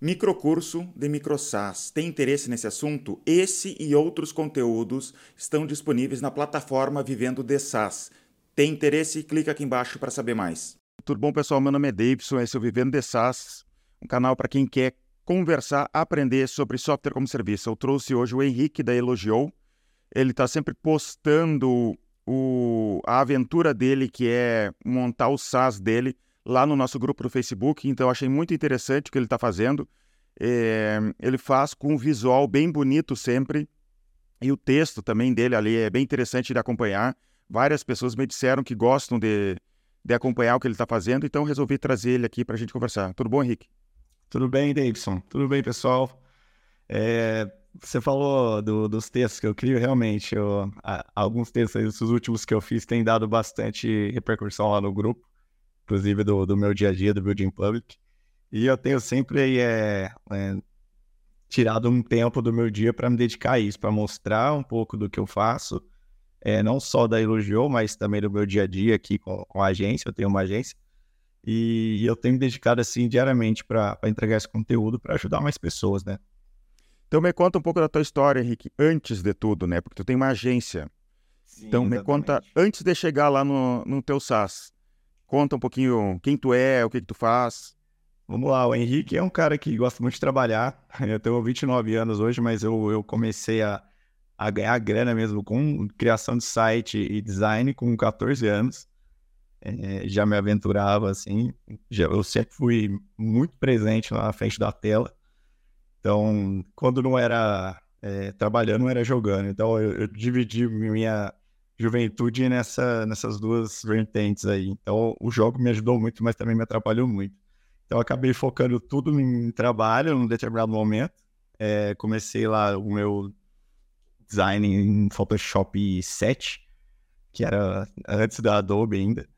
Microcurso de MicroSAS. Tem interesse nesse assunto? Esse e outros conteúdos estão disponíveis na plataforma Vivendo de SaaS. Tem interesse? Clica aqui embaixo para saber mais. Tudo bom, pessoal? Meu nome é Davidson, esse é o Vivendo de SaaS, um canal para quem quer conversar, aprender sobre software como serviço. Eu trouxe hoje o Henrique da Elogiou. Ele está sempre postando o, a aventura dele, que é montar o SaaS dele lá no nosso grupo do Facebook, então achei muito interessante o que ele está fazendo. É, ele faz com um visual bem bonito sempre, e o texto também dele ali é bem interessante de acompanhar. Várias pessoas me disseram que gostam de, de acompanhar o que ele está fazendo, então resolvi trazer ele aqui para a gente conversar. Tudo bom, Henrique? Tudo bem, Davidson? Tudo bem, pessoal? É, você falou do, dos textos que eu crio, realmente, eu, a, alguns textos, os últimos que eu fiz, têm dado bastante repercussão lá no grupo inclusive do, do meu dia a dia do Building Public. E eu tenho sempre é, é, tirado um tempo do meu dia para me dedicar a isso, para mostrar um pouco do que eu faço, é, não só da Elogiou, mas também do meu dia a dia aqui com, com a agência. Eu tenho uma agência. E, e eu tenho me dedicado assim diariamente para entregar esse conteúdo para ajudar mais pessoas, né? Então me conta um pouco da tua história, Henrique, antes de tudo, né? Porque tu tem uma agência. Sim, então exatamente. me conta, antes de chegar lá no, no teu SaaS, Conta um pouquinho quem tu é, o que, que tu faz. Vamos lá, o Henrique é um cara que gosta muito de trabalhar. Eu tenho 29 anos hoje, mas eu, eu comecei a, a ganhar grana mesmo com criação de site e design com 14 anos. É, já me aventurava assim, já, eu sempre fui muito presente lá na frente da tela. Então, quando não era é, trabalhando, não era jogando. Então, eu, eu dividi minha, juventude nessa, nessas duas vertentes aí. Então, o jogo me ajudou muito, mas também me atrapalhou muito. Então, acabei focando tudo em trabalho num determinado momento. É, comecei lá o meu design em Photoshop 7, que era antes da Adobe ainda.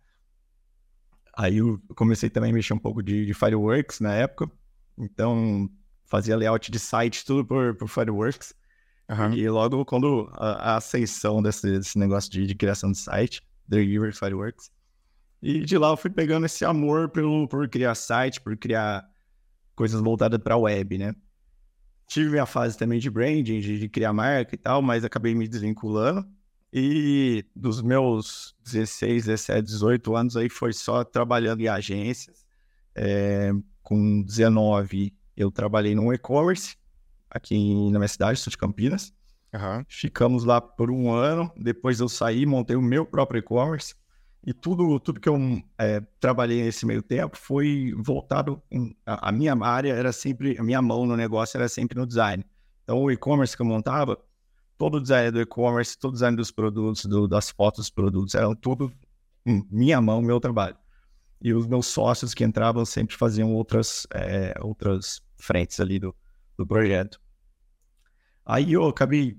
Aí eu comecei também a mexer um pouco de, de Fireworks na época. Então, fazia layout de site, tudo por, por Fireworks. Uhum. E logo quando a, a ascensão desse, desse negócio de, de, criação de site, The River Fireworks. E de lá eu fui pegando esse amor pelo, por criar site, por criar coisas voltadas para web, né? Tive minha fase também de branding, de, de, criar marca e tal, mas acabei me desvinculando. E dos meus 16, 17, 18 anos aí foi só trabalhando em agências. É, com 19 eu trabalhei no e-commerce aqui na minha cidade, sou de Campinas. Uhum. Ficamos lá por um ano. Depois eu saí, montei o meu próprio e-commerce. E tudo, tudo que eu é, trabalhei nesse meio tempo foi voltado. Em, a, a, minha área era sempre, a minha mão no negócio era sempre no design. Então, o e-commerce que eu montava, todo o design do e-commerce, todo o design dos produtos, do, das fotos dos produtos, eram tudo minha mão, meu trabalho. E os meus sócios que entravam sempre faziam outras, é, outras frentes ali do, do projeto. Aí eu acabei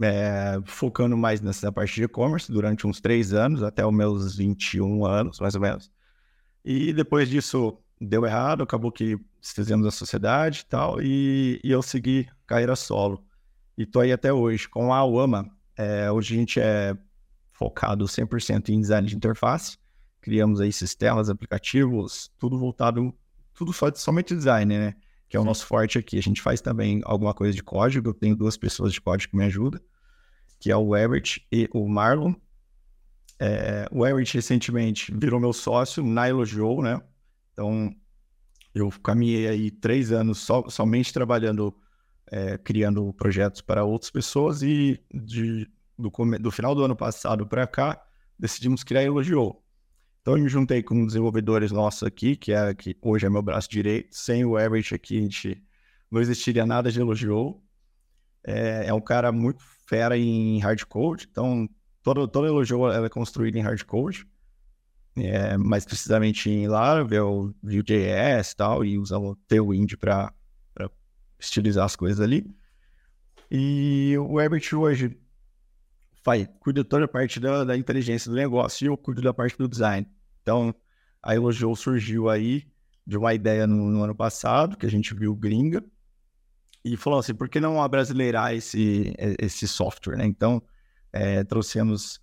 é, focando mais nessa parte de e-commerce durante uns três anos, até os meus 21 anos, mais ou menos. E depois disso deu errado, acabou que fizemos a sociedade e tal, e, e eu segui carreira solo. E tô aí até hoje. Com a Wama, é, hoje a gente é focado 100% em design de interface. Criamos aí sistemas, aplicativos, tudo voltado, tudo só, somente design, né? Que é o nosso forte aqui. A gente faz também alguma coisa de código. Eu tenho duas pessoas de código que me ajudam, que é o Everett e o Marlon. É, o Everett recentemente virou meu sócio na Elogiou, né? Então, eu caminhei aí três anos so, somente trabalhando, é, criando projetos para outras pessoas e de, do, do final do ano passado para cá, decidimos criar a Elogiou. Então eu me juntei com desenvolvedores nossos aqui, que é que hoje é meu braço direito. Sem o Everett aqui, a gente não existiria nada de elogiou. É, é um cara muito fera em hardcode, então todo, todo elogio é construído em hardcode. É, mais precisamente em Laravel, Vue.js e tal, e usamos o Tailwind para estilizar as coisas ali. E o Everett hoje faz, cuida toda a parte da, da, inteligência do negócio e eu cuido da parte do design. Então, a Elogio surgiu aí de uma ideia no, no, ano passado, que a gente viu gringa, e falou assim, por que não abrasileirar esse, esse software, né? Então, é, trouxemos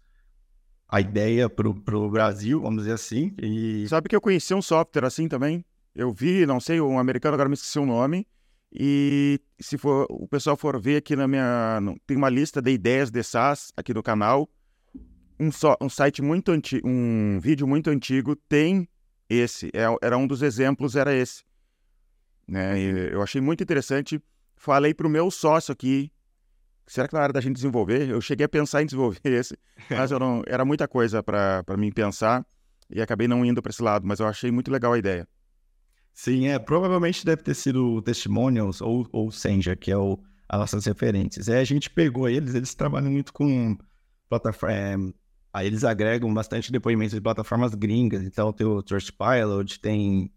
a ideia para o Brasil, vamos dizer assim. E... Sabe que eu conheci um software assim também? Eu vi, não sei, um americano, agora me esqueci o nome, e se for, o pessoal for ver aqui na minha. Tem uma lista de ideias de SaaS aqui no canal. Um, só, um site muito antigo, um vídeo muito antigo tem esse. É, era um dos exemplos, era esse. Né? eu achei muito interessante. Falei para o meu sócio aqui. Será que na hora da gente desenvolver? Eu cheguei a pensar em desenvolver esse, mas não, era muita coisa para mim pensar e acabei não indo para esse lado, mas eu achei muito legal a ideia. Sim, é, provavelmente deve ter sido o Testimonials ou o Senja, que é o, as nossas referências. É, a gente pegou eles, eles trabalham muito com plataforma. É, aí eles agregam bastante depoimentos de plataformas gringas. Então tem o Trustpilot, tem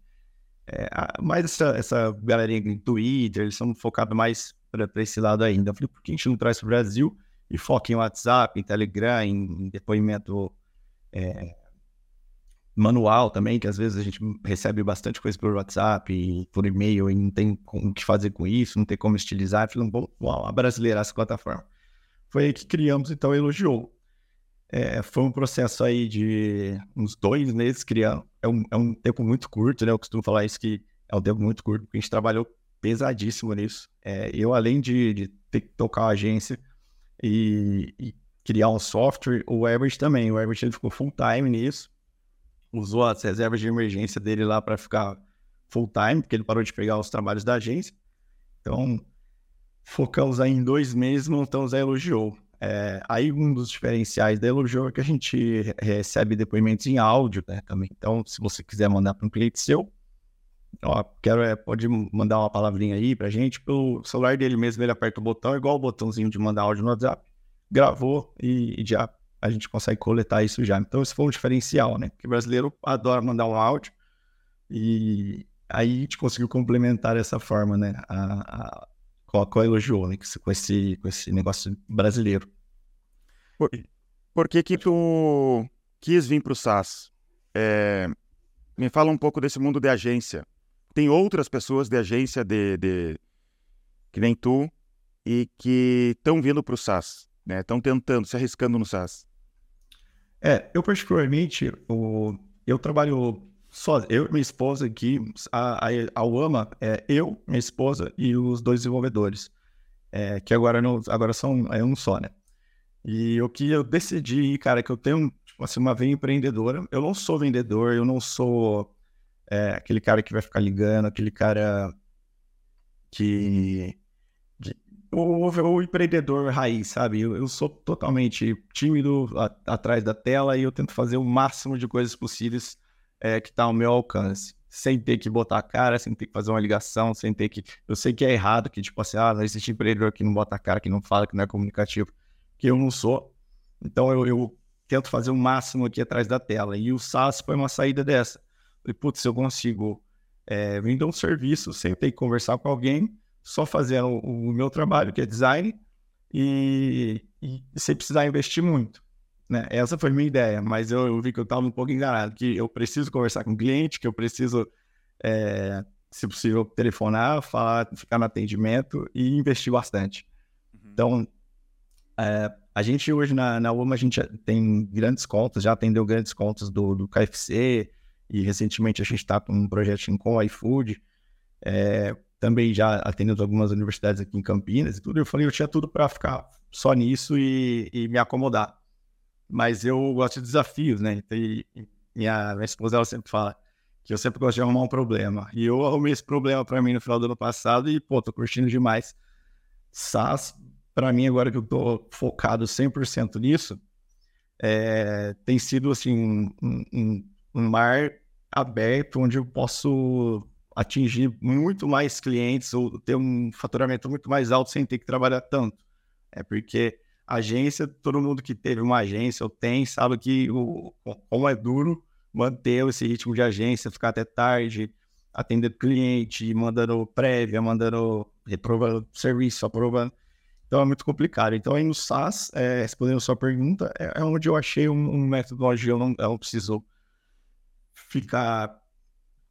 é, mais essa, essa galerinha em Twitter, eles são focados mais para esse lado ainda. Eu falei, por que a gente não traz para o Brasil e foca em WhatsApp, em Telegram, em, em depoimento é, manual também, que às vezes a gente recebe bastante coisa por WhatsApp e por e-mail e não tem o que fazer com isso, não tem como estilizar. Falei, bom, vamos brasileirar essa plataforma. Foi aí que criamos, então, Elogiou. É, foi um processo aí de uns dois meses criando. É um, é um tempo muito curto, né? Eu costumo falar isso que é um tempo muito curto, porque a gente trabalhou pesadíssimo nisso. É, eu, além de, de, ter que tocar uma agência e, e criar um software, o Herbert também. O Herbert ele ficou full time nisso usou as reservas de emergência dele lá para ficar full time, porque ele parou de pegar os trabalhos da agência. Então, focamos aí em dois meses, montamos a Elogiou. É, aí um dos diferenciais da Elogiou é que a gente recebe depoimentos em áudio né, também. Então, se você quiser mandar para um cliente seu, ó, quero, é, pode mandar uma palavrinha aí para a gente. Pelo celular dele mesmo, ele aperta o botão, igual o botãozinho de mandar áudio no WhatsApp. Gravou e, e já a gente consegue coletar isso já. Então, esse foi um diferencial, né? Porque o brasileiro adora mandar um áudio e aí a gente conseguiu complementar essa forma, né? A, a, a Elogiou, né? Com esse, com esse negócio brasileiro. Por, por que que tu quis vir para o SaaS? É, me fala um pouco desse mundo de agência. Tem outras pessoas de agência de, de que nem tu e que estão vindo para o SaaS, né? Estão tentando, se arriscando no SaaS. É, eu particularmente, o, eu trabalho só, eu e minha esposa aqui, a, a, a UAMA é eu, minha esposa e os dois desenvolvedores, é, que agora, não, agora são é um só, né? E o que eu decidi, cara, que eu tenho tipo assim, uma veia empreendedora, eu não sou vendedor, eu não sou é, aquele cara que vai ficar ligando, aquele cara que o, o, empreendedor raiz, sabe? Eu, eu sou totalmente tímido a, atrás da tela e eu tento fazer o máximo de coisas possíveis é, que está ao meu alcance. Sem ter que botar a cara, sem ter que fazer uma ligação, sem ter que. Eu sei que é errado, que tipo assim, ah, não existe empreendedor que não bota a cara, que não fala, que não é comunicativo. Que eu não sou. Então eu, eu tento fazer o máximo aqui atrás da tela. E o SaaS foi uma saída dessa. Falei, putz, eu consigo é, vender um serviço sem ter que conversar com alguém só fazendo o, o meu trabalho, que é design, e, e, sem precisar investir muito. Né? Essa foi a minha ideia, mas eu, eu vi que eu estava um pouco enganado, que eu preciso conversar com o cliente, que eu preciso, é, se possível, telefonar, falar, ficar no atendimento e investir bastante. Uhum. Então, é, a gente hoje na, na UMA, a gente tem grandes contas, já atendeu grandes contas do, do KFC, e recentemente a gente está com um projeto com o iFood, é, também já atendendo algumas universidades aqui em Campinas e tudo. Eu falei, eu tinha tudo para ficar só nisso e, e, me acomodar. Mas eu gosto de desafios, né? E minha, minha esposa ela sempre fala que eu sempre gosto de arrumar um problema. E eu arrumei esse problema para mim no final do ano passado e, pô, tô curtindo demais. SaaS, para mim, agora que eu tô focado 100% nisso, é, tem sido, assim, um, um, um mar aberto onde eu posso atingir muito mais clientes ou ter um faturamento muito mais alto sem ter que trabalhar tanto. É porque agência, todo mundo que teve uma agência ou tem, sabe que o, como é duro manter esse ritmo de agência, ficar até tarde, atendendo cliente, mandando prévia, mandando reprovando serviço, aprovando. Então é muito complicado. Então aí no SaaS, é, respondendo a sua pergunta, é, é onde eu achei um, um método onde eu não, eu não preciso ficar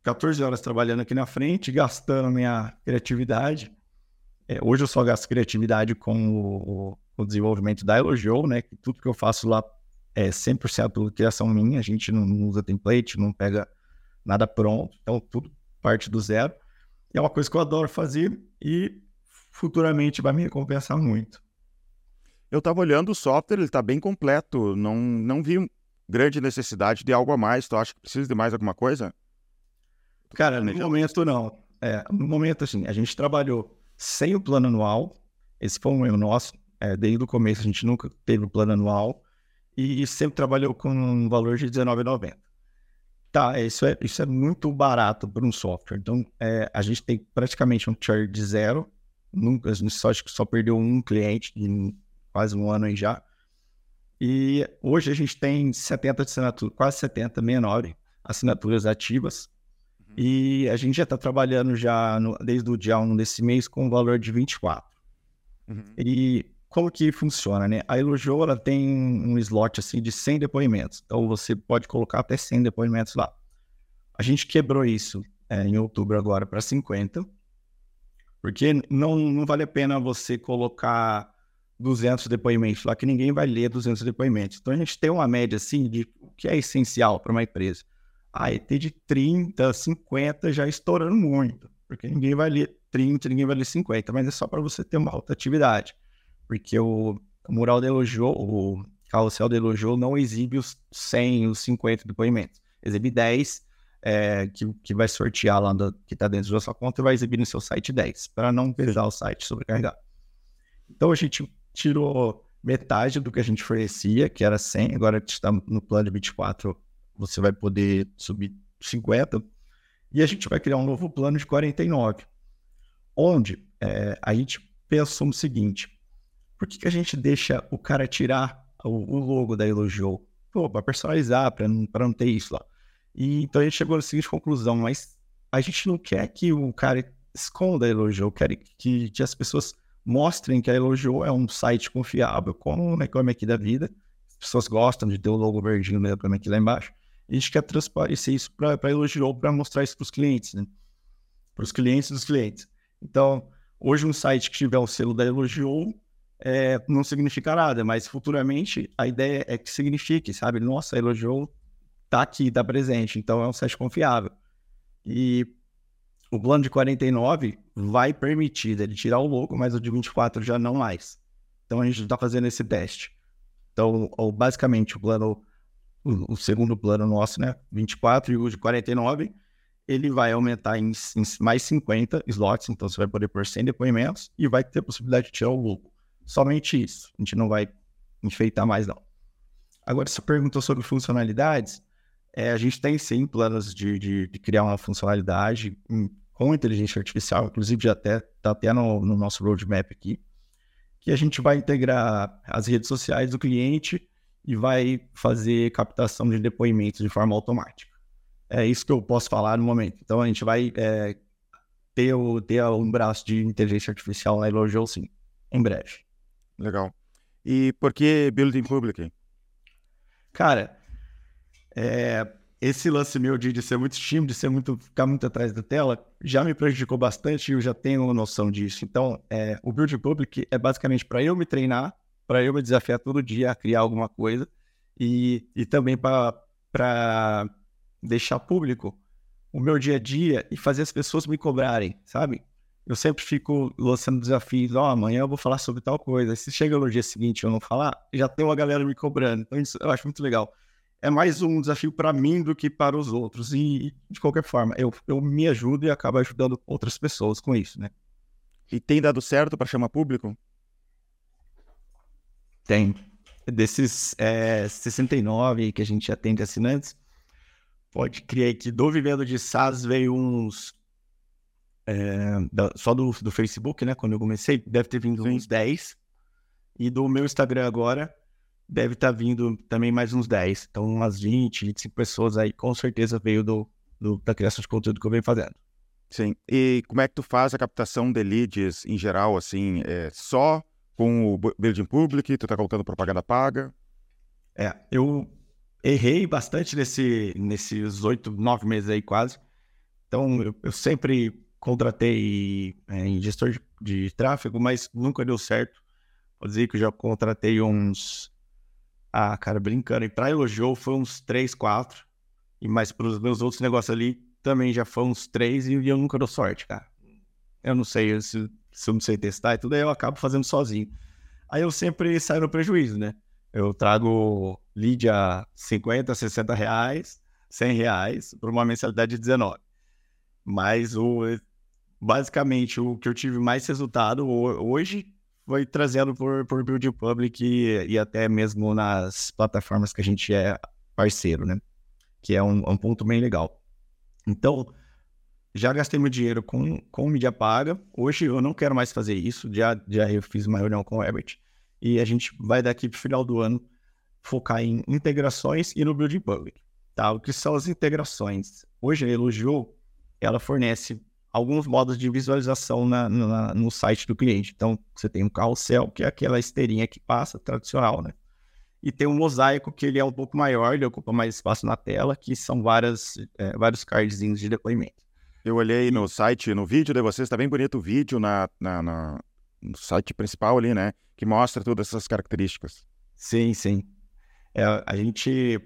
14 horas trabalhando aqui na frente, gastando minha criatividade. É, hoje eu só gasto criatividade com o, o desenvolvimento da Elogio, né? Que tudo que eu faço lá é 100% criação minha, a gente não, não usa template, não pega nada pronto. Então, tudo parte do zero. É uma coisa que eu adoro fazer e futuramente vai me recompensar muito. Eu estava olhando o software, ele está bem completo. Não, não vi grande necessidade de algo a mais. Tu acha que precisa de mais alguma coisa? Cara, no momento não. É, no momento, assim, a gente trabalhou sem o plano anual. Esse foi um erro nosso. É, desde o começo a gente nunca teve o plano anual e sempre trabalhou com um valor de R$19,90. Tá, isso é, isso é muito barato para um software. Então, é, a gente tem praticamente um churn de zero. Nunca, a gente só, acho que só perdeu um cliente em quase um ano aí já. E hoje a gente tem 70 assinaturas, quase 70, 69 assinaturas ativas. E a gente já está trabalhando já no, desde o dia 1 desse mês com um valor de 24. Uhum. E como que funciona, né? A Elogio, ela tem um slot, assim, de 100 depoimentos. Então, você pode colocar até 100 depoimentos lá. A gente quebrou isso é, em outubro agora para 50, porque não, não vale a pena você colocar 200 depoimentos lá, que ninguém vai ler 200 depoimentos. Então, a gente tem uma média, assim, de o que é essencial para uma empresa. A ET de 30, 50 já estourando muito, porque ninguém vai ler 30, ninguém vai ler 50, mas é só para você ter uma rotatividade porque o, mural de elogio, o carrossel de elogio não exibe os 100, os 50 depoimentos. Exibe 10, é, que, que vai sortear lá, do, que está dentro da sua conta e vai exibir no seu site 10, para não pesar o site sobrecarregado. Então a gente tirou metade do que a gente oferecia, que era 100, agora que está no plano de 24, você vai poder subir 50, e a gente vai criar um novo plano de 49, onde é, a gente pensou no seguinte, por que, que a gente deixa o cara tirar o, o logo da Elogio? Para personalizar, para não, não ter isso lá. E então a gente chegou à seguinte conclusão, mas a gente não quer que o cara esconda a Elogio, quer que, que as pessoas mostrem que a Elogio é um site confiável, como o Reclame Aqui da Vida. As pessoas gostam de ter o logo verdinho do Reclame Aqui lá embaixo. A gente quer transparecer isso para a Elogio, para mostrar isso para os clientes, né? Para os clientes dos clientes. Então, hoje um site que tiver o selo da Elogio, é, não significa nada, mas futuramente a ideia é que signifique, sabe? Nossa, elogiou, tá aqui, tá presente, então é um site confiável. E o plano de 49 vai permitir ele tirar o logo, mas o de 24 já não mais. Então a gente está fazendo esse teste. Então, basicamente, o plano, o, o, segundo plano nosso, né? 24 e o de 49, ele vai aumentar em, em mais 50 slots, então você vai poder pôr 100 depoimentos e vai ter a possibilidade de tirar o logo. Somente isso. A gente não vai enfeitar mais, não. Agora, você perguntou sobre funcionalidades. É, a gente tem sim planos de, de, de criar uma funcionalidade com inteligência artificial, inclusive já até está até no, no, nosso roadmap aqui, que a gente vai integrar as redes sociais do cliente e vai fazer captação de depoimentos de forma automática. É isso que eu posso falar no momento. Então a gente vai é, ter, o, ter um braço de inteligência artificial na Elogio sim, em breve. Legal. E por que Building Public? Cara, é, esse lance meu de, de, ser muito tímido, de ser muito, ficar muito atrás da tela, já me prejudicou bastante e eu já tenho noção disso. Então, é, o Building Public é basicamente para eu me treinar, para eu me desafiar todo dia a criar alguma coisa e, e também para deixar público o meu dia a dia e fazer as pessoas me cobrarem, sabe? eu sempre fico lançando desafios. Ó, oh, amanhã eu vou falar sobre tal coisa. Se chega no dia seguinte eu não falar, já tem uma galera me cobrando. Então isso eu acho muito legal. É mais um desafio para mim do que para os outros. E, de qualquer forma, eu, eu me ajudo e acabo ajudando outras pessoas com isso, né? E tem dado certo para chamar público? Tem. Desses é, 69 que a gente atende assinantes, pode criar que do Vivendo de SaaS veio uns é, da, só do, do Facebook, né? Quando eu comecei, deve ter vindo Sim. uns 10. E do meu Instagram agora, deve estar tá vindo também mais uns 10. Então, umas 20, 25 pessoas aí, com certeza veio do, do, da criação de conteúdo que eu venho fazendo. Sim. E como é que tu faz a captação de leads em geral, assim, é só com o Building Public, tu tá colocando propaganda paga? É, eu errei bastante nesse, nesses oito, nove meses aí quase. Então, eu, eu sempre contratei é, em gestor de, de, tráfego, mas nunca deu certo. Vou dizer que eu já contratei uns. Ah, cara, brincando. E para elogio foi uns 3, 4. E mais para os meus outros negócios ali, também já foi uns três e eu nunca dou sorte, cara. Eu não sei se, se eu não sei testar e tudo, aí eu acabo fazendo sozinho. Aí eu sempre saio no prejuízo, né? Eu trago lead a 50, 60 reais, 100 reais, por uma mensalidade de 19. Mas o, basicamente o que eu tive mais resultado hoje foi trazendo por, por Building Public e, e até mesmo nas plataformas que a gente é parceiro, né? Que é um, um ponto bem legal. Então, já gastei meu dinheiro com, com mídia paga. Hoje eu não quero mais fazer isso. Já, já eu fiz uma reunião com o Herbert. E a gente vai daqui para o final do ano focar em integrações e no Building Public. Tá? O que são as integrações? Hoje a Elogio, ela fornece alguns modos de visualização na, na, no site do cliente. Então, você tem um carrossel, que é aquela esteirinha que passa, tradicional, né? E tem um mosaico, que ele é um pouco maior, ele ocupa mais espaço na tela, que são várias, é, vários cardzinhos de depoimento. Eu olhei no site, no vídeo de vocês, está bem bonito o vídeo na, na, na, no site principal ali, né? Que mostra todas essas características. Sim, sim. É, a gente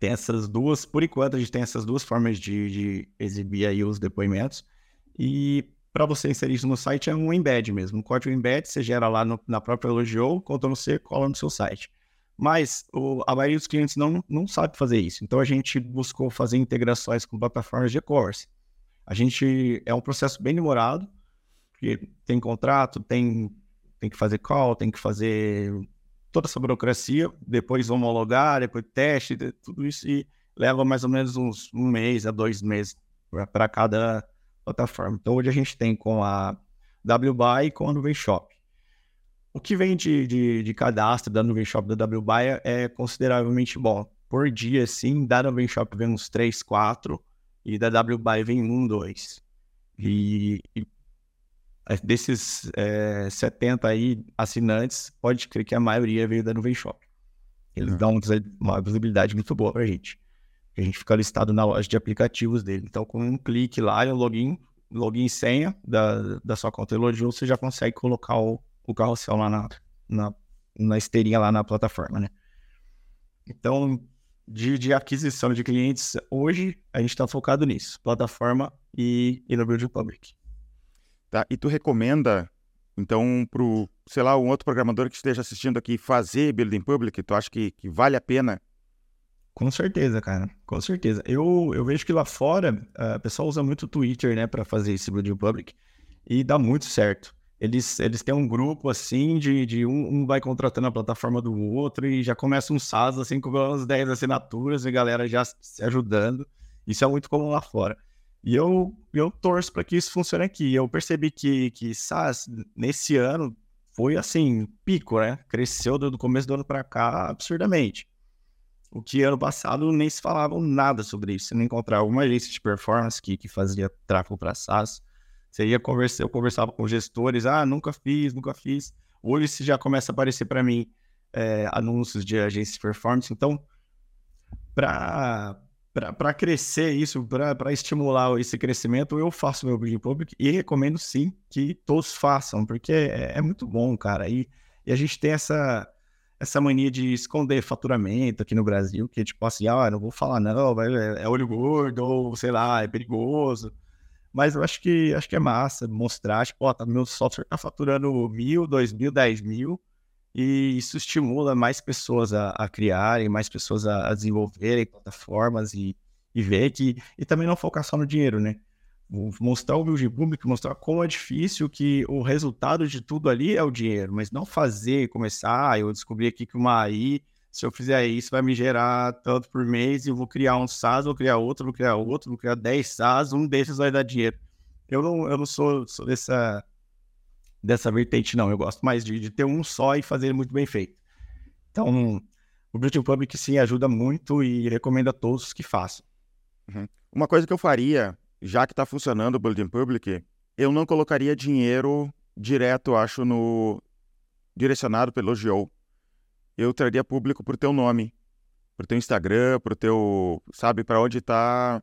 tem essas duas, por enquanto, a gente tem essas duas formas de, de exibir aí os depoimentos. E para você inserir isso no site é um embed mesmo. Um código embed você gera lá no, na própria quando você cola no seu site. Mas o, a maioria dos clientes não, não sabe fazer isso. Então a gente buscou fazer integrações com plataformas de e-commerce. A gente é um processo bem demorado, porque tem contrato, tem, tem que fazer call, tem que fazer toda essa burocracia, depois homologar, depois teste, tudo isso e leva mais ou menos uns um mês a dois meses para cada plataforma. Então, hoje a gente tem com a WBuy e com a Nuvem Shop. O que vem de, de, de cadastro da Nuvem Shop da WBuy é consideravelmente bom. Por dia, sim, da Nuvem Shop vem uns 3, 4 e da WBuy vem 1, 2. E, e desses é, 70 aí assinantes, pode crer que a maioria veio da Nuvem Shop. Eles uhum. dão uma visibilidade muito boa pra gente. A gente fica listado na loja de aplicativos dele. Então, com um clique lá, o login, login e senha da, da sua conta Elogio, você já consegue colocar o, o carrossel lá na, na, na esteirinha lá na plataforma, né? Então, de, de aquisição de clientes, hoje a gente está focado nisso, plataforma e, e no Building Public. Tá, e tu recomenda, então, para sei lá, um outro programador que esteja assistindo aqui fazer Building Public, tu acha que, que vale a pena com certeza, cara. Com certeza. Eu, eu vejo que lá fora, uh, o pessoal usa muito o Twitter, né, para fazer esse Building Public. E dá muito certo. Eles, eles têm um grupo, assim, de, de um, um vai contratando a plataforma do outro e já começa um SaaS, assim, com umas 10 assinaturas e galera já se ajudando. Isso é muito comum lá fora. E eu, eu torço para que isso funcione aqui. Eu percebi que, que SaaS, nesse ano, foi, assim, pico, né? Cresceu do começo do ano para cá absurdamente. O que ano passado nem se falava nada sobre isso. Você não encontrava uma agência de performance que, que fazia tráfego para SaaS. Você ia conversar, eu conversava com gestores, ah, nunca fiz, nunca fiz. Hoje se já começa a aparecer para mim é, anúncios de agência de performance. Então, para crescer isso, para estimular esse crescimento, eu faço meu Building Public e recomendo sim que todos façam, porque é, é muito bom, cara. E, e a gente tem essa essa mania de esconder faturamento aqui no Brasil, que tipo assim, ah, não vou falar não, é, é olho gordo, ou sei lá, é perigoso. Mas eu acho que acho que é massa mostrar, tipo, ó, tá, meu software tá faturando mil, dois mil, dez mil, e isso estimula mais pessoas a, a criarem, mais pessoas a, a desenvolverem plataformas e, e ver que. E também não focar só no dinheiro, né? mostrar o build público, mostrar como é difícil que o resultado de tudo ali é o dinheiro, mas não fazer, começar, ah, eu descobri aqui que uma AI, se eu fizer isso, vai me gerar tanto por mês eu vou criar um SaaS, vou criar outro, vou criar outro, vou criar 10 SaaS, um desses vai dar dinheiro. Eu não, eu não sou, sou dessa, dessa vertente, não. Eu gosto mais de, de ter um só e fazer muito bem feito. Então, o Building Public sim ajuda muito e recomendo a todos que façam. Uhum. Uma coisa que eu faria já que está funcionando o Building Public, eu não colocaria dinheiro direto, acho, no direcionado pelo GO. Eu traria público por teu nome, por teu Instagram, por teu, sabe, para onde está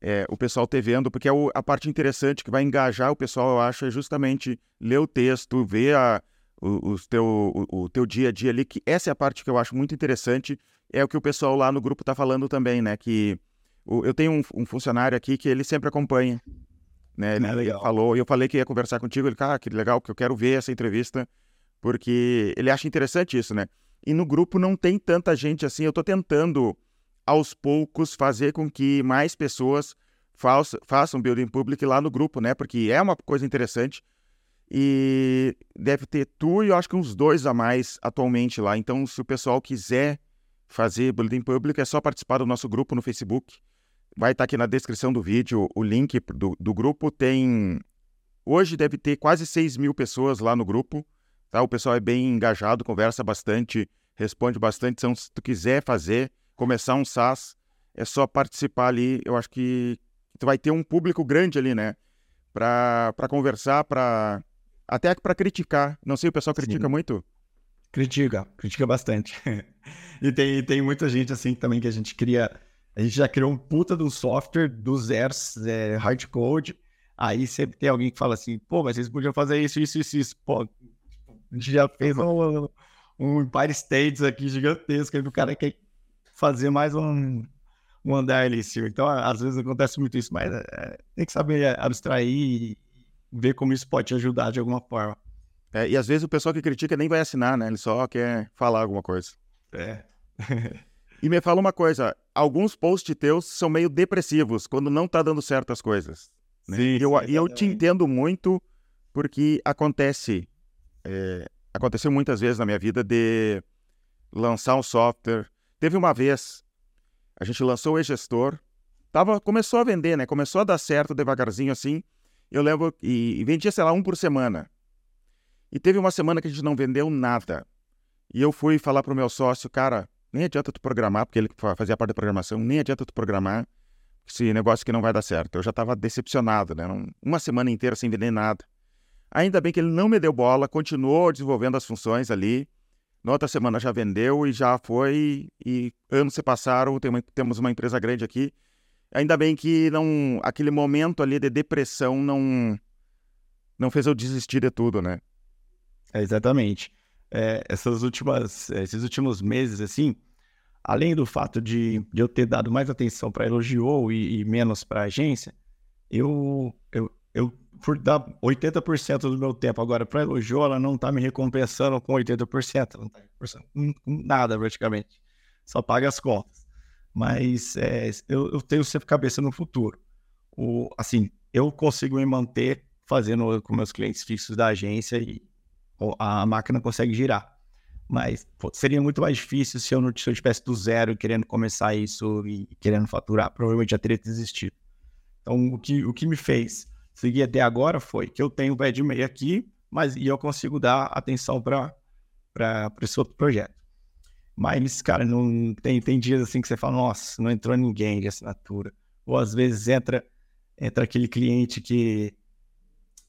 é, o pessoal te vendo, porque é o, a parte interessante que vai engajar o pessoal, eu acho, é justamente ler o texto, ver a, o, o, teu, o, o teu dia a dia ali, que essa é a parte que eu acho muito interessante, é o que o pessoal lá no grupo está falando também, né, que eu tenho um, um, funcionário aqui que ele sempre acompanha. Né? Ele, é falou, e eu falei que ia conversar contigo, ele, ah, que legal, que eu quero ver essa entrevista, porque ele acha interessante isso, né? E no grupo não tem tanta gente assim, eu estou tentando, aos poucos, fazer com que mais pessoas façam building public lá no grupo, né? Porque é uma coisa interessante. E deve ter tu e eu acho que uns dois a mais atualmente lá. Então, se o pessoal quiser fazer building public, é só participar do nosso grupo no Facebook. Vai estar aqui na descrição do vídeo o link do, do grupo. Tem. Hoje deve ter quase 6 mil pessoas lá no grupo. Tá? O pessoal é bem engajado, conversa bastante, responde bastante. Então, se tu quiser fazer, começar um SaaS, é só participar ali. Eu acho que tu vai ter um público grande ali, né? Para conversar, para até para criticar. Não sei, o pessoal critica Sim. muito? Critica, critica bastante. e tem, tem muita gente assim também que a gente cria. A gente já criou um puta de um software do zero, é, hard code. Aí sempre tem alguém que fala assim, pô, mas vocês podiam fazer isso, isso, isso, isso. Pô, a gente já fez um, um Empire States aqui gigantesco, aí o cara quer fazer mais um, um andar ali em cima. Então, às vezes acontece muito isso, mas é, tem que saber abstrair e ver como isso pode te ajudar de alguma forma. É, e às vezes o pessoal que critica nem vai assinar, né? Ele só quer falar alguma coisa. É. e me fala uma coisa: alguns posts teus são meio depressivos quando não tá dando certo as coisas. Né? Sim, e eu, sim, eu te entendo muito porque acontece. É, aconteceu muitas vezes na minha vida de lançar um software. Teve uma vez, a gente lançou o e-gestor, tava, começou a vender, né? Começou a dar certo devagarzinho assim. Eu lembro e, e vendia, sei lá, um por semana. E teve uma semana que a gente não vendeu nada. E eu fui falar pro meu sócio, cara, nem adianta tu programar, porque ele fazia parte da programação, nem adianta tu programar esse negócio que não vai dar certo. Eu já estava decepcionado, né? Uma semana inteira sem vender nada. Ainda bem que ele não me deu bola, continuou desenvolvendo as funções ali. Na outra semana já vendeu e já foi. E anos se passaram, temos uma empresa grande aqui Ainda bem que não aquele momento ali de depressão não não fez eu desistir de tudo, né? É, exatamente. É, essas últimas, esses últimos meses, assim, além do fato de, de eu ter dado mais atenção para Elogiou e, e menos para agência, eu, eu, eu, por dar 80% do meu tempo agora para Elogiou, ela não está me recompensando com 80%, não está com nada praticamente. Só paga as contas mas é, eu, eu, tenho sempre cabeça no futuro. O, assim, eu consigo me manter fazendo com meus clientes fixos da agência e a máquina consegue girar. Mas pô, seria muito mais difícil se eu não se eu estivesse do zero querendo começar isso e querendo faturar. Provavelmente já teria desistido. Então, o que, o que me fez seguir até agora foi que eu tenho o pé de meia aqui, mas e eu consigo dar atenção para esse outro projeto. Mas, cara, não tem, tem dias assim que você fala, nossa, não entrou ninguém de assinatura. Ou às vezes entra, entra aquele cliente que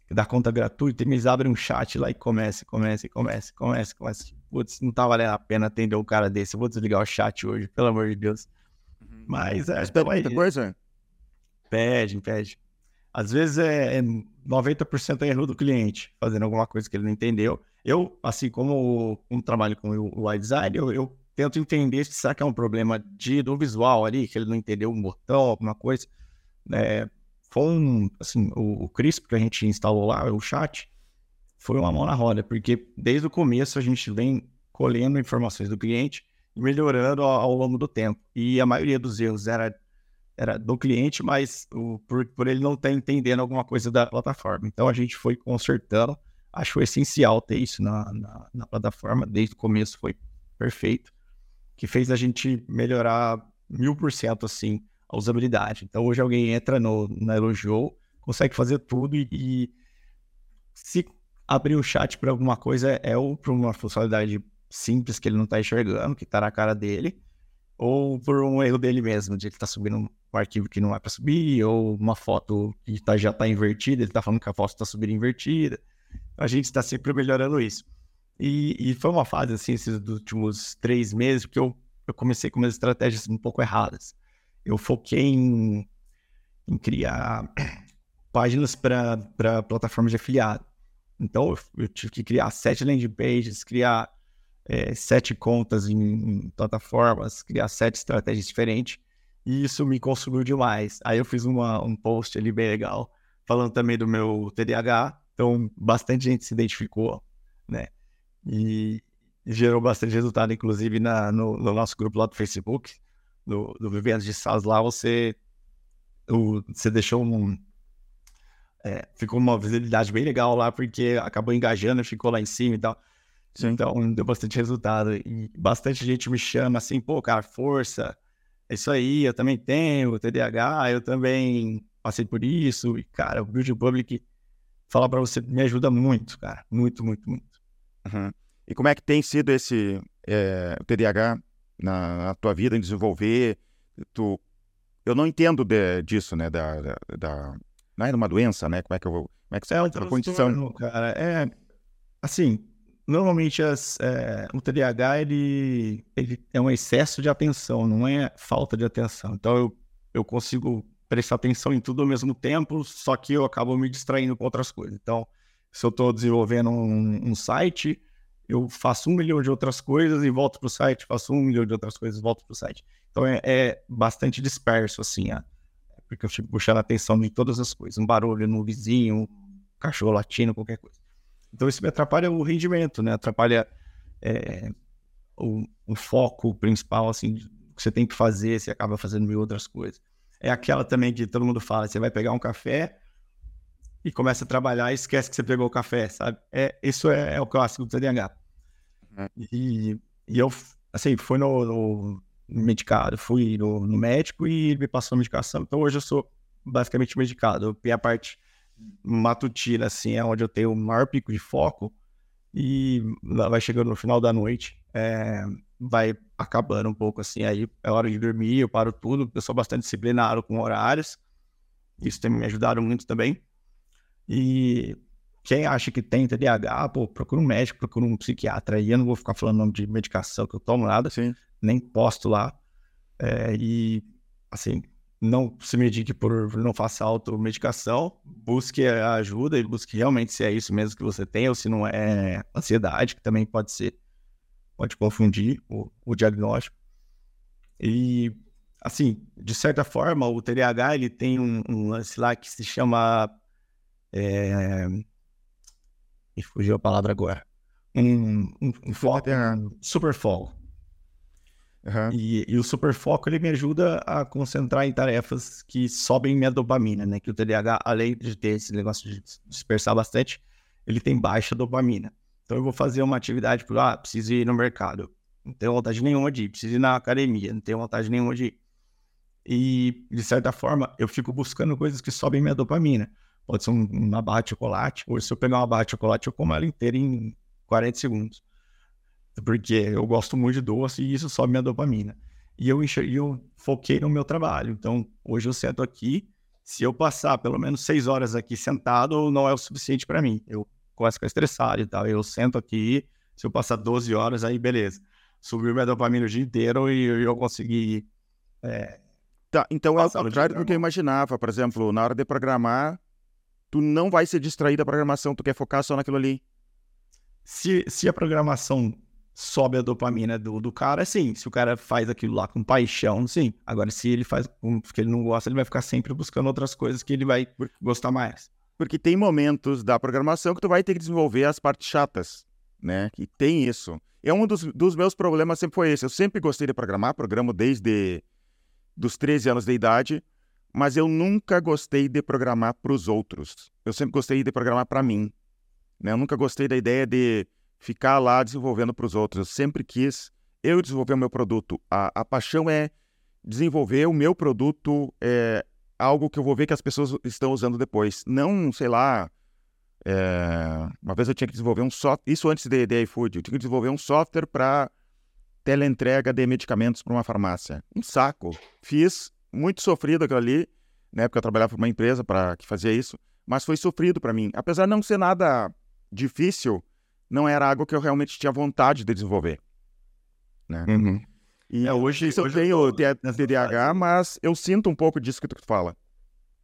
dá conta gratuita e eles abrem um chat lá e começa, começa, começa, começa, começa. Putz, não tá valendo a pena atender um cara desse. Eu vou desligar o chat hoje, pelo amor de Deus. Uhum. Mas é. Mas pede muita coisa? Pede, pede. Às vezes é, é 90% é erro do cliente, fazendo alguma coisa que ele não entendeu. Eu, assim como um trabalho com o UI design, eu, eu, tento entender se será que é um problema de, do visual ali, que ele não entendeu um botão, alguma coisa. É, foi um, assim, o, o Crisp que a gente instalou lá, o chat, foi uma mão na roda, porque desde o começo a gente vem colhendo informações do cliente melhorando ao, ao longo do tempo. E a maioria dos erros era, era do cliente, mas o, por, por ele não estar entendendo alguma coisa da plataforma. Então a gente foi consertando acho essencial ter isso na, na, na, plataforma, desde o começo foi perfeito, que fez a gente melhorar mil por cento assim a usabilidade. Então hoje alguém entra no, na Elogio, consegue fazer tudo e, e se abrir o chat para alguma coisa é ou para uma funcionalidade simples que ele não está enxergando, que está na cara dele, ou por um erro dele mesmo, de ele estar tá subindo arquivo que não é para subir, ou uma foto que tá, já está invertida, ele está falando que a foto está subindo invertida a gente está sempre melhorando isso. E, e, foi uma fase, assim, esses últimos três meses, porque eu, eu comecei com umas estratégias um pouco erradas. Eu foquei em, em criar páginas para plataformas de afiliado. Então, eu, eu, tive que criar sete landing pages, criar é, sete contas em, em, plataformas, criar sete estratégias diferentes. E isso me consumiu demais. Aí eu fiz uma, um post ali bem legal, falando também do meu TDAH. Então, bastante gente se identificou, né? E, gerou bastante resultado, inclusive na, no, no, nosso grupo lá do Facebook, do, do de Salas lá, você, o, você deixou um. É, ficou uma visibilidade bem legal lá, porque acabou engajando, ficou lá em cima e tal. Sim. Então, deu bastante resultado. E bastante gente me chama assim, pô, cara, força. É isso aí, eu também tenho TDAH, eu também passei por isso. E, cara, o Build Public, falar para você, me ajuda muito, cara. Muito, muito, muito. Uhum. E como é que tem sido esse é, TDAH na, na, tua vida, em desenvolver? Tu... Eu não entendo de, disso, né? Da, da, da, Não é uma doença, né? Como é que eu vou... Como é que você é uma condição? Cara, é... Assim, Normalmente as, é, o TDAH ele, ele é um excesso de atenção, não é falta de atenção. Então eu, eu consigo prestar atenção em tudo ao mesmo tempo, só que eu acabo me distraindo com outras coisas. Então, se eu estou desenvolvendo um, um, site, eu faço um milhão de outras coisas e volto para o site, faço um milhão de outras coisas e volto para o site. Então é, é, bastante disperso, assim, ó, porque eu fico puxando a atenção de todas as coisas. Um barulho no vizinho, um cachorro latindo, qualquer coisa. Então isso me atrapalha o rendimento, né? Atrapalha é, o, o, foco principal, assim, que você tem que fazer, você acaba fazendo mil outras coisas. É aquela também que todo mundo fala, você vai pegar um café e começa a trabalhar e esquece que você pegou o café, sabe? É, isso é, é o clássico do TDAH. E, e eu, assim, fui no, no medicado, fui no, no, médico e ele me passou a medicação. Então hoje eu sou basicamente medicado. E a parte matutina, assim, é onde eu tenho o maior pico de foco. E vai chegando no final da noite, é, vai acabando um pouco assim. Aí é hora de dormir, eu paro tudo. Eu sou bastante disciplinado com horários. Isso tem me ajudado muito também. E quem acha que tem TDAH, pô, procura um médico, procura um psiquiatra. E eu não vou ficar falando nome de medicação que eu tomo nada, Sim. nem posto lá. É, e, assim, não se medique por não faça automedicação, busque a ajuda e busque realmente se é isso mesmo que você tem ou se não é ansiedade, que também pode ser, pode confundir o, o diagnóstico. E, assim, de certa forma, o TDAH ele tem um, um lance lá que se chama. É... Me fugiu a palavra agora. Um, um, um foco, um super foco. Uhum. E, e, o superfoco ele me ajuda a concentrar em tarefas que sobem minha dopamina, né? Que o TDAH, além de ter esse negócio de dispersar bastante, ele tem baixa dopamina. Então eu vou fazer uma atividade, por ah, preciso ir no mercado, não tenho vontade nenhuma de ir, preciso ir na academia, não tenho vontade nenhuma de ir. E, de certa forma, eu fico buscando coisas que sobem minha dopamina. Pode ser um, uma barra de chocolate, ou se eu pegar uma barra de chocolate, eu como ela inteira em 40 segundos porque eu gosto muito de doce e isso sobe minha dopamina. E eu, eu foquei no meu trabalho. Então, hoje eu sento aqui. Se eu passar pelo menos seis horas aqui sentado, não é o suficiente para mim. Eu começo a ficar estressado e tal. Eu sento aqui. Se eu passar 12 horas, aí beleza. Subiu minha dopamina o dia inteiro e eu, consegui. É, tá, então é o contrário do que eu imaginava. Por exemplo, na hora de programar, tu não vai ser distraído da programação, tu quer focar só naquilo ali. Se, se a programação sobe a dopamina do, do cara, sim. Se o cara faz aquilo lá com paixão, sim. Agora, se ele faz porque ele não gosta, ele vai ficar sempre buscando outras coisas que ele vai gostar mais. Porque tem momentos da programação que tu vai ter que desenvolver as partes chatas, né? Que tem isso. É um dos, dos meus problemas sempre foi esse. Eu sempre gostei de programar, programo desde dos 13 anos de idade, mas eu nunca gostei de programar para os outros. Eu sempre gostei de programar para mim. Né? Eu nunca gostei da ideia de ficar lá desenvolvendo para os outros. Eu sempre quis eu desenvolver o meu produto. A, a paixão é desenvolver o meu produto, é algo que eu vou ver que as pessoas estão usando depois. Não, sei lá. É... Uma vez eu tinha que desenvolver um software, isso antes de, de iFood, eu tinha que desenvolver um software para teleentrega de medicamentos para uma farmácia. Um saco. Fiz muito sofrido aquilo ali, né? Porque eu trabalhava para uma empresa para que fazia isso, mas foi sofrido para mim. Apesar de não ser nada difícil, não era algo que eu realmente tinha vontade de desenvolver. Né? Uhum. E é, hoje, hoje eu tenho TDAH, mas eu sinto um pouco disso que tu fala.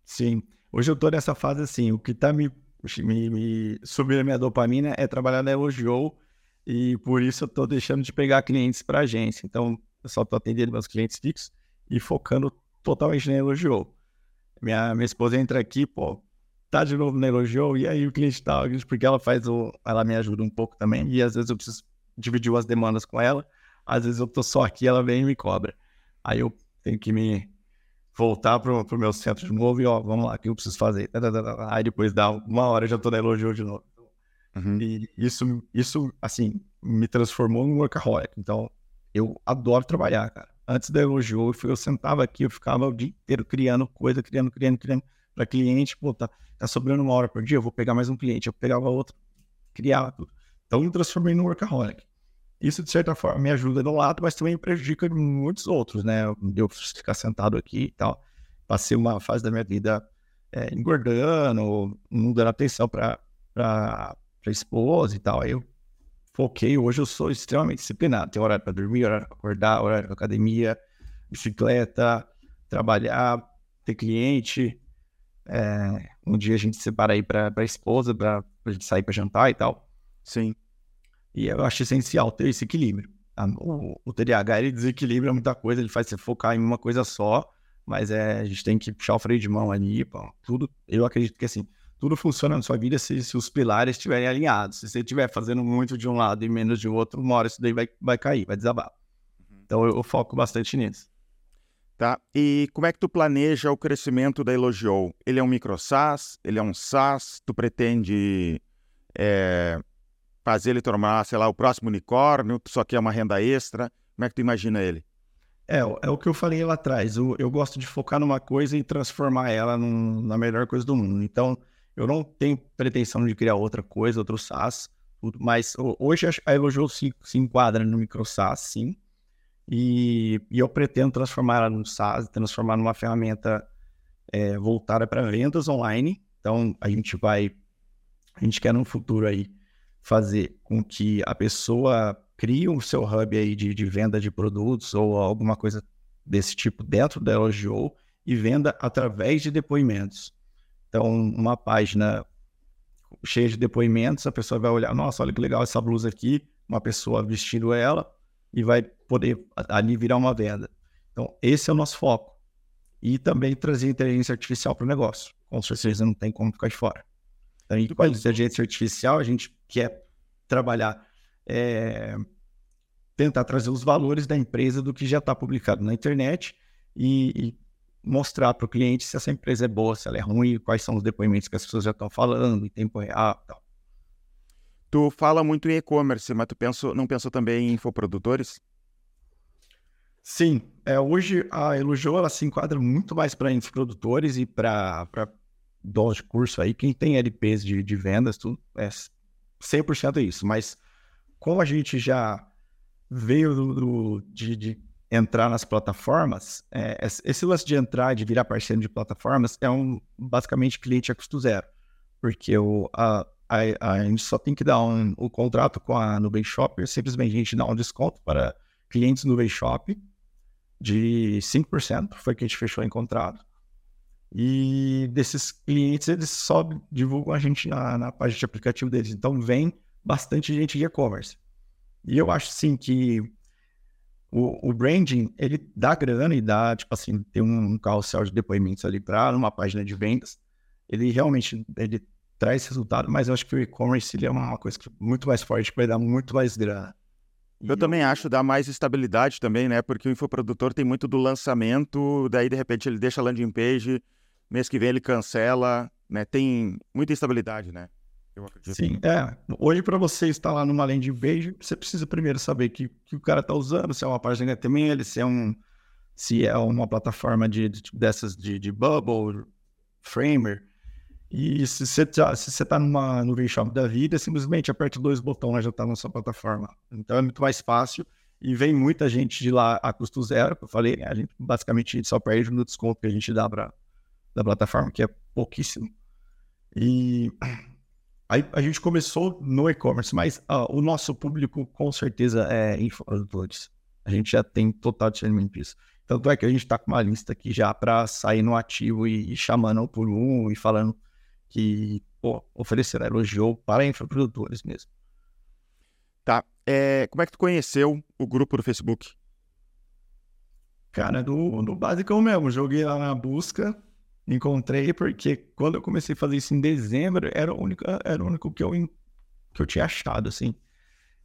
Sim. Hoje eu tô nessa fase assim, o que tá me, me, me subindo a minha dopamina é trabalhar na Elogio e por isso eu tô deixando de pegar clientes para agência. Então, eu só tô atendendo meus clientes fixos e focando totalmente nem elogiou. Minha, minha esposa entra aqui, pô, tá de novo na elogiou, e aí o cliente tá, porque ela faz o. Ela me ajuda um pouco também, e às vezes eu preciso dividir as demandas com ela, às vezes eu tô só aqui, ela vem e me cobra. Aí eu tenho que me voltar pro, pro meu centro de novo e ó, vamos lá, o que eu preciso fazer? Aí depois dá uma hora já tô na elogio de novo. Uhum. E isso, isso, assim, me transformou num workaholic. Então, eu adoro trabalhar, cara. Antes da elogio, eu sentava aqui, eu ficava o dia inteiro criando coisa, criando, criando, criando para cliente. Pô, tá, tá sobrando uma hora por dia, eu vou pegar mais um cliente. Eu pegava outro, criava tudo. Então, eu me transformei num workaholic. Isso, de certa forma, me ajuda no lado, mas também prejudica muitos outros, né? Eu ficar sentado aqui e tal. Passei uma fase da minha vida é, engordando, não dando atenção para a esposa e tal. Aí eu foquei. Hoje eu sou extremamente disciplinado. Tem horário para dormir, horário para acordar, horário para academia, bicicleta, trabalhar, ter cliente. É, um dia a gente separa aí para a esposa, para a gente sair para jantar e tal. Sim. E eu acho essencial ter esse equilíbrio. O, o TDAH ele desequilibra muita coisa, ele faz você focar em uma coisa só, mas é, a gente tem que puxar o freio de mão ali, pô, tudo. Eu acredito que assim, tudo funciona na sua vida se, se os pilares estiverem alinhados. Se você estiver fazendo muito de um lado e menos de outro, uma hora isso daí vai, vai cair, vai desabar. Uhum. Então eu, eu, foco bastante nisso. Tá. E como é que tu planeja o crescimento da Elogiou? Ele é um micro SaaS? Ele é um SaaS? Tu pretende é, fazer ele tomar, sei lá, o próximo unicórnio, só que é uma renda extra? Como é que tu imagina ele? É, é o que eu falei lá atrás. Eu, eu gosto de focar numa coisa e transformar ela num, na melhor coisa do mundo. Então, eu não tenho pretensão de criar outra coisa, outro SaaS, tudo, mas hoje a Elogio se, se enquadra no micro SaaS, sim. E, e, eu pretendo transformar ela num SaaS, transformar numa ferramenta é, voltada para vendas online. Então, a gente vai, a gente quer no futuro aí fazer com que a pessoa crie o seu hub aí de, de venda de produtos ou alguma coisa desse tipo dentro da LGO e venda através de depoimentos. Então, uma página cheia de depoimentos, a pessoa vai olhar, nossa, olha que legal essa blusa aqui, uma pessoa vestindo ela e vai poder ali virar uma venda. Então, esse é o nosso foco. E também trazer inteligência artificial para o negócio. Com certeza não tem como ficar de fora. Então, a gente, com a inteligência artificial, a gente quer trabalhar, é, tentar trazer os valores da empresa do que já está publicado na internet e, e mostrar para o cliente se essa empresa é boa, se ela é ruim, quais são os depoimentos que as pessoas já estão falando em tempo real e tal. Tu fala muito em e-commerce, mas tu penso, não pensou também em infoprodutores? Sim, é, hoje a Elogio ela se enquadra muito mais para infoprodutores e para donos de curso aí, quem tem LPs de, de vendas, tudo, é 100% isso. Mas como a gente já veio do, do de, de, entrar nas plataformas, é, esse lance de entrar, de virar parceiro de plataformas, é um basicamente cliente a custo zero. Porque o, a, a, a gente só tem que dar um, o contrato com a Nuvem Shop, simplesmente a gente dá um desconto para clientes Nuvem Shop de 5%, foi que a gente fechou em contrato. E desses clientes, eles só divulgam a gente na, na página de aplicativo deles. Então, vem bastante gente de e-commerce. E eu acho, sim, que o, o, branding, ele dá grana e dá, tipo assim, tem um, um carrossel de depoimentos ali para uma página de vendas. Ele realmente ele traz resultado, mas eu acho que o e-commerce ele é uma coisa muito mais forte, que vai dar muito mais grana. Eu também acho, dá mais estabilidade também, né? Porque o infoprodutor tem muito do lançamento, daí de repente ele deixa a landing page, mês que vem ele cancela, né? Tem muita instabilidade, né? Sim, é. Hoje, para você instalar numa landing page, você precisa primeiro saber que, que o cara está usando, se é uma página HTML, se é, um, se é uma plataforma de, de dessas de, de Bubble, Framer. E se você está se você tá numa nuvem shop da vida, simplesmente aperta dois botões já está na sua plataforma. Então é muito mais fácil e vem muita gente de lá a custo zero. Eu falei, a gente basicamente só perde no desconto que a gente dá para da plataforma, que é pouquíssimo. E aí a gente começou no e-commerce, mas uh, o nosso público com certeza é infoprodutores. A gente já tem total discernimento disso. Tanto é que a gente está com uma lista aqui já para sair no ativo e, e, chamando um por um e falando que pô, oferecerá elogio para infoprodutores mesmo. Tá. É, como é que tu conheceu o grupo do Facebook? Cara, no, no basicão mesmo, joguei lá na busca, encontrei, porque quando eu comecei a fazer isso em dezembro, era o único, era o único que, eu, que eu tinha achado, assim.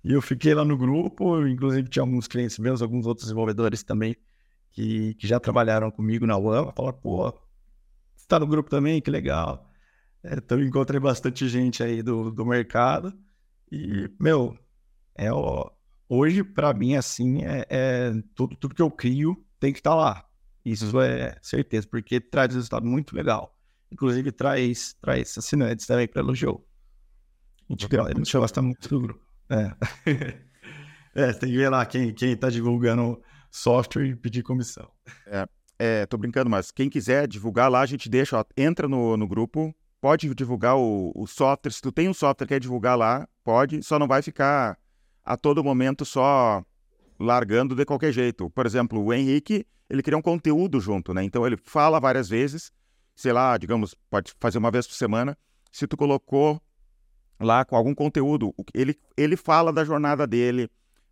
E eu fiquei lá no grupo, inclusive tinha alguns clientes meus, alguns outros desenvolvedores também, que, que já trabalharam comigo na UAM, falaram, pô, você tá no grupo também? Que legal. É, então encontrei bastante gente aí do, do mercado. E, meu, é, ó, hoje, para mim, assim, é, é, tudo, tudo que eu crio tem que estar tá lá. Isso é certeza, porque traz resultado muito legal. Inclusive, traz, traz assinantes também para gente, a gente gosta muito do grupo. É. é, tem que ver lá quem, quem tá divulgando software e pedir comissão. É, é, tô brincando, mas quem quiser divulgar lá, a gente deixa, ó, entra no, no grupo, pode divulgar o, o software. Se tu tem um software que quer divulgar lá, pode, só não vai ficar a todo momento só largando de qualquer jeito. Por exemplo, o Henrique, ele cria um conteúdo junto, né? Então ele fala várias vezes, sei lá, digamos, pode fazer uma vez por semana. Se tu colocou lá com algum conteúdo, ele, ele fala da jornada dele,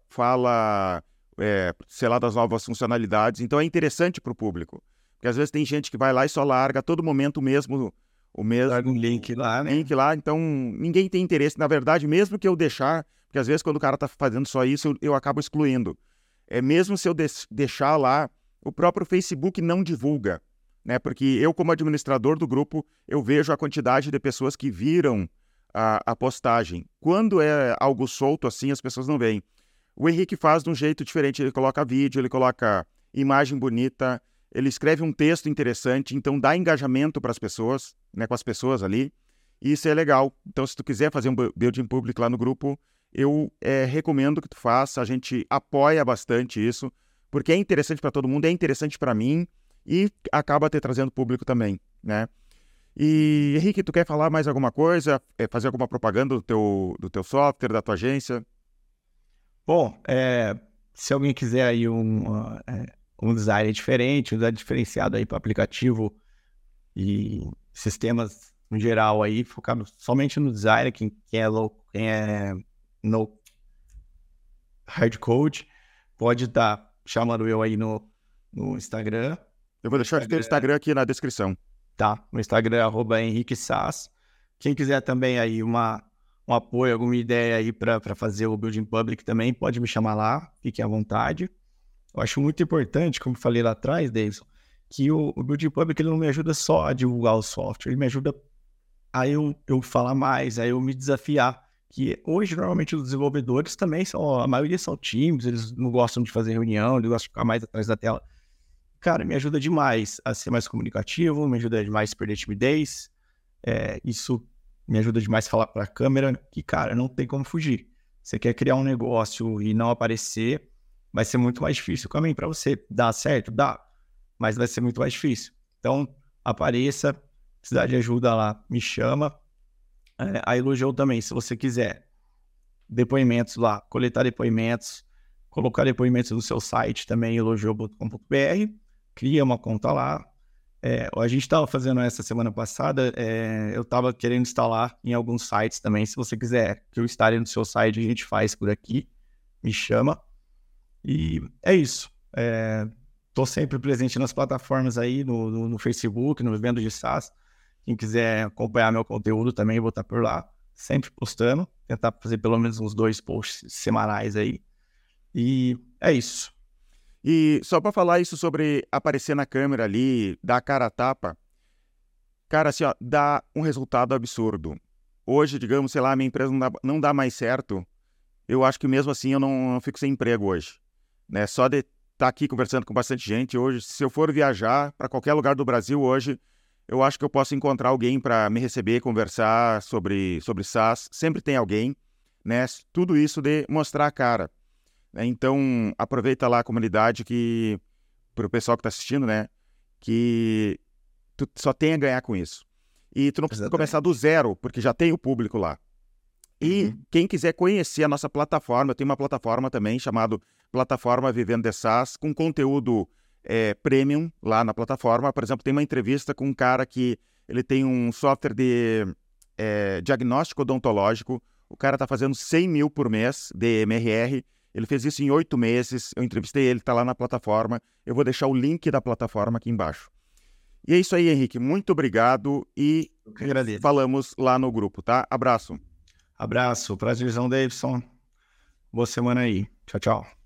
fala, é, sei lá, das novas funcionalidades. Então é interessante para o público. Porque às vezes tem gente que vai lá e só larga a todo momento mesmo o mesmo um link lá, né? Link lá, então ninguém tem interesse. Na verdade, mesmo que eu deixar, porque às vezes quando o cara tá fazendo só isso, eu, eu acabo excluindo. É mesmo se eu de deixar lá, o próprio Facebook não divulga, né? Porque eu, como administrador do grupo, eu vejo a quantidade de pessoas que viram a, a postagem. Quando é algo solto assim, as pessoas não veem. O Henrique faz de um jeito diferente, ele coloca vídeo, ele coloca imagem bonita, ele escreve um texto interessante, então dá engajamento para as pessoas, né, com as pessoas ali. E isso é legal. Então, se tu quiser fazer um building public lá no grupo, eu é, recomendo que tu faça. A gente apoia bastante isso, porque é interessante para todo mundo, é interessante para mim e acaba te trazendo público também, né? E Henrique, tu quer falar mais alguma coisa? É, fazer alguma propaganda do teu, do teu software, da tua agência? Bom, é, se alguém quiser aí um, uh, é, um design diferente, um design diferenciado aí para aplicativo e sistemas em geral aí, focado somente no design, quem, quem é low, quem é no hard code, pode estar tá chamando eu aí no, no Instagram. Eu vou deixar o teu Instagram aqui na descrição. Tá, no Instagram, arroba Henrique Sass. Quem quiser também aí uma, um apoio, alguma ideia aí para fazer o Building Public também, pode me chamar lá, fique à vontade. Eu acho muito importante, como falei lá atrás, Davidson, que o, o Building Public ele não me ajuda só a divulgar o software, ele me ajuda a eu, eu falar mais, a eu me desafiar. Que hoje, normalmente, os desenvolvedores também são, a maioria são times, eles não gostam de fazer reunião, eles gostam de ficar mais atrás da tela. Cara, me ajuda demais a ser mais comunicativo, me ajuda demais a perder timidez. É, isso me ajuda demais a falar para a câmera que, cara, não tem como fugir. Você quer criar um negócio e não aparecer, vai ser muito mais difícil. O caminho para você dar certo, dá, mas vai ser muito mais difícil. Então, apareça, precisar de ajuda lá, me chama. É, a Elogiou também, se você quiser depoimentos lá, coletar depoimentos, colocar depoimentos no seu site também, elogiou.com.br, cria uma conta lá. É, a gente estava fazendo essa semana passada, é, eu estava querendo instalar em alguns sites também. Se você quiser que eu instale no seu site, a gente faz por aqui, me chama. E é isso. Estou é, sempre presente nas plataformas aí, no, no, no, Facebook, no Vivendo de SaaS. Quem quiser acompanhar meu conteúdo também, vou estar por lá, sempre postando. Tentar fazer pelo menos uns dois posts semanais aí. E é isso. E só para falar isso sobre aparecer na câmera ali, dar a cara a tapa, cara, assim, ó, dá um resultado absurdo. Hoje, digamos, sei lá, minha empresa não dá, não dá mais certo, eu acho que mesmo assim eu não fico sem emprego hoje né? Só de estar tá aqui conversando com bastante gente hoje, se eu for viajar para qualquer lugar do Brasil hoje, eu acho que eu posso encontrar alguém para me receber, conversar sobre sobre SaaS. Sempre tem alguém, né? Tudo isso de mostrar a cara. Né? Então aproveita lá a comunidade que para o pessoal que está assistindo, né? Que tu só tem a ganhar com isso. E tu não precisa Exatamente. começar do zero, porque já tem o público lá. E uhum. quem quiser conhecer a nossa plataforma, eu tenho uma plataforma também chamada Plataforma Vivendo de SaaS, com conteúdo é, premium lá na plataforma. Por exemplo, tem uma entrevista com um cara que ele tem um software de é, diagnóstico odontológico. O cara está fazendo 100 mil por mês de MRR. Ele fez isso em oito meses. Eu entrevistei ele, está lá na plataforma. Eu vou deixar o link da plataforma aqui embaixo. E é isso aí, Henrique. Muito obrigado e falamos lá no grupo, tá? Abraço. Abraço. Prazerzão, Davidson. Boa semana aí. Tchau, tchau.